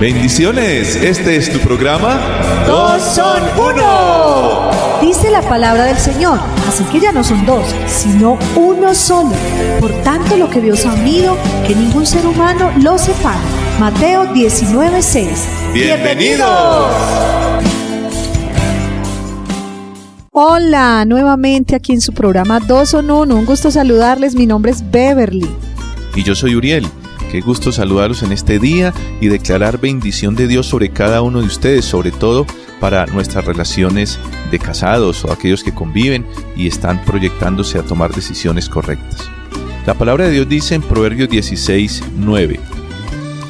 Bendiciones, este es tu programa. Dos son uno. Dice la palabra del Señor, así que ya no son dos, sino uno solo. Por tanto, lo que Dios ha unido, que ningún ser humano lo separe. Mateo 19:6. Bienvenidos. Hola, nuevamente aquí en su programa Dos son uno. Un gusto saludarles. Mi nombre es Beverly. Y yo soy Uriel. Qué gusto saludarlos en este día y declarar bendición de Dios sobre cada uno de ustedes, sobre todo para nuestras relaciones de casados o aquellos que conviven y están proyectándose a tomar decisiones correctas. La palabra de Dios dice en Proverbios 16, 9,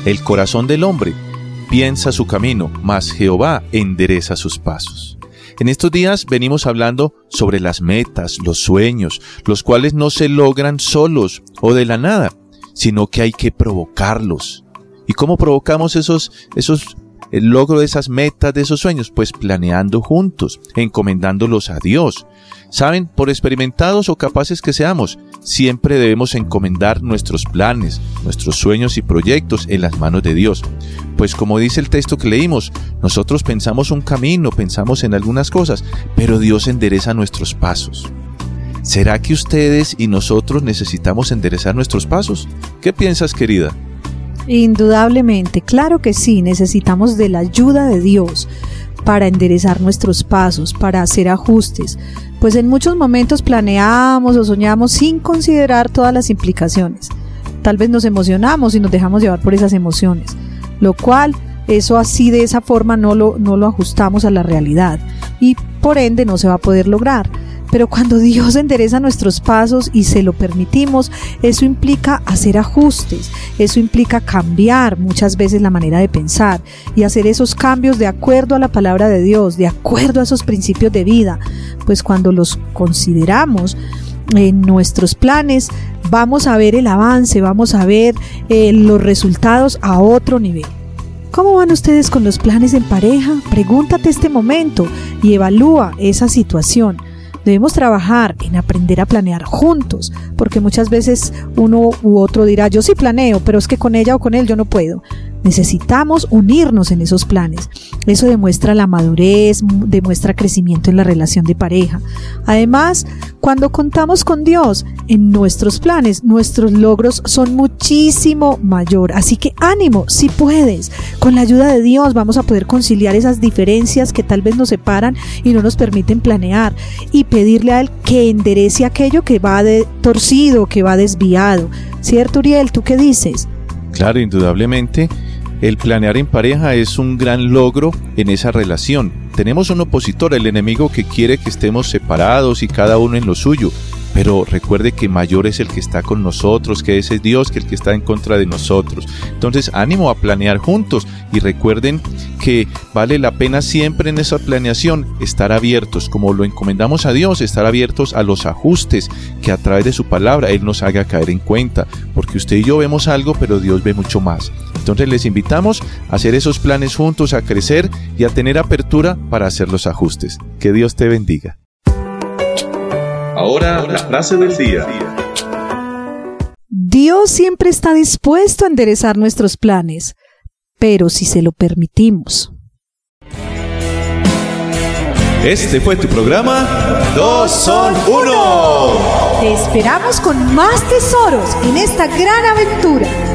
El corazón del hombre piensa su camino, mas Jehová endereza sus pasos. En estos días venimos hablando sobre las metas, los sueños, los cuales no se logran solos o de la nada, sino que hay que provocarlos. ¿Y cómo provocamos esos, esos, el logro de esas metas, de esos sueños? Pues planeando juntos, encomendándolos a Dios. Saben, por experimentados o capaces que seamos, siempre debemos encomendar nuestros planes, nuestros sueños y proyectos en las manos de Dios. Pues como dice el texto que leímos, nosotros pensamos un camino, pensamos en algunas cosas, pero Dios endereza nuestros pasos. ¿Será que ustedes y nosotros necesitamos enderezar nuestros pasos? ¿Qué piensas, querida? Indudablemente, claro que sí, necesitamos de la ayuda de Dios para enderezar nuestros pasos, para hacer ajustes, pues en muchos momentos planeamos o soñamos sin considerar todas las implicaciones. Tal vez nos emocionamos y nos dejamos llevar por esas emociones, lo cual eso así de esa forma no lo, no lo ajustamos a la realidad y por ende no se va a poder lograr. Pero cuando Dios endereza nuestros pasos y se lo permitimos, eso implica hacer ajustes, eso implica cambiar muchas veces la manera de pensar y hacer esos cambios de acuerdo a la palabra de Dios, de acuerdo a esos principios de vida. Pues cuando los consideramos, en nuestros planes, vamos a ver el avance, vamos a ver eh, los resultados a otro nivel. ¿Cómo van ustedes con los planes en pareja? Pregúntate este momento y evalúa esa situación. Debemos trabajar en aprender a planear juntos, porque muchas veces uno u otro dirá, yo sí planeo, pero es que con ella o con él yo no puedo. Necesitamos unirnos en esos planes. Eso demuestra la madurez, demuestra crecimiento en la relación de pareja. Además, cuando contamos con Dios en nuestros planes, nuestros logros son muchísimo mayor. Así que ánimo, si puedes. Con la ayuda de Dios vamos a poder conciliar esas diferencias que tal vez nos separan y no nos permiten planear y pedirle a Él que enderece aquello que va de torcido, que va desviado. ¿Cierto, Uriel? ¿Tú qué dices? Claro, indudablemente el planear en pareja es un gran logro en esa relación. Tenemos un opositor, el enemigo que quiere que estemos separados y cada uno en lo suyo. Pero recuerde que mayor es el que está con nosotros, que ese es Dios, que el que está en contra de nosotros. Entonces, ánimo a planear juntos y recuerden que vale la pena siempre en esa planeación estar abiertos, como lo encomendamos a Dios, estar abiertos a los ajustes que a través de su palabra Él nos haga caer en cuenta, porque usted y yo vemos algo, pero Dios ve mucho más. Entonces les invitamos a hacer esos planes juntos, a crecer y a tener apertura para hacer los ajustes. Que Dios te bendiga. Ahora la frase del día. Dios siempre está dispuesto a enderezar nuestros planes, pero si se lo permitimos. Este fue tu programa Dos son uno. Te esperamos con más tesoros en esta gran aventura.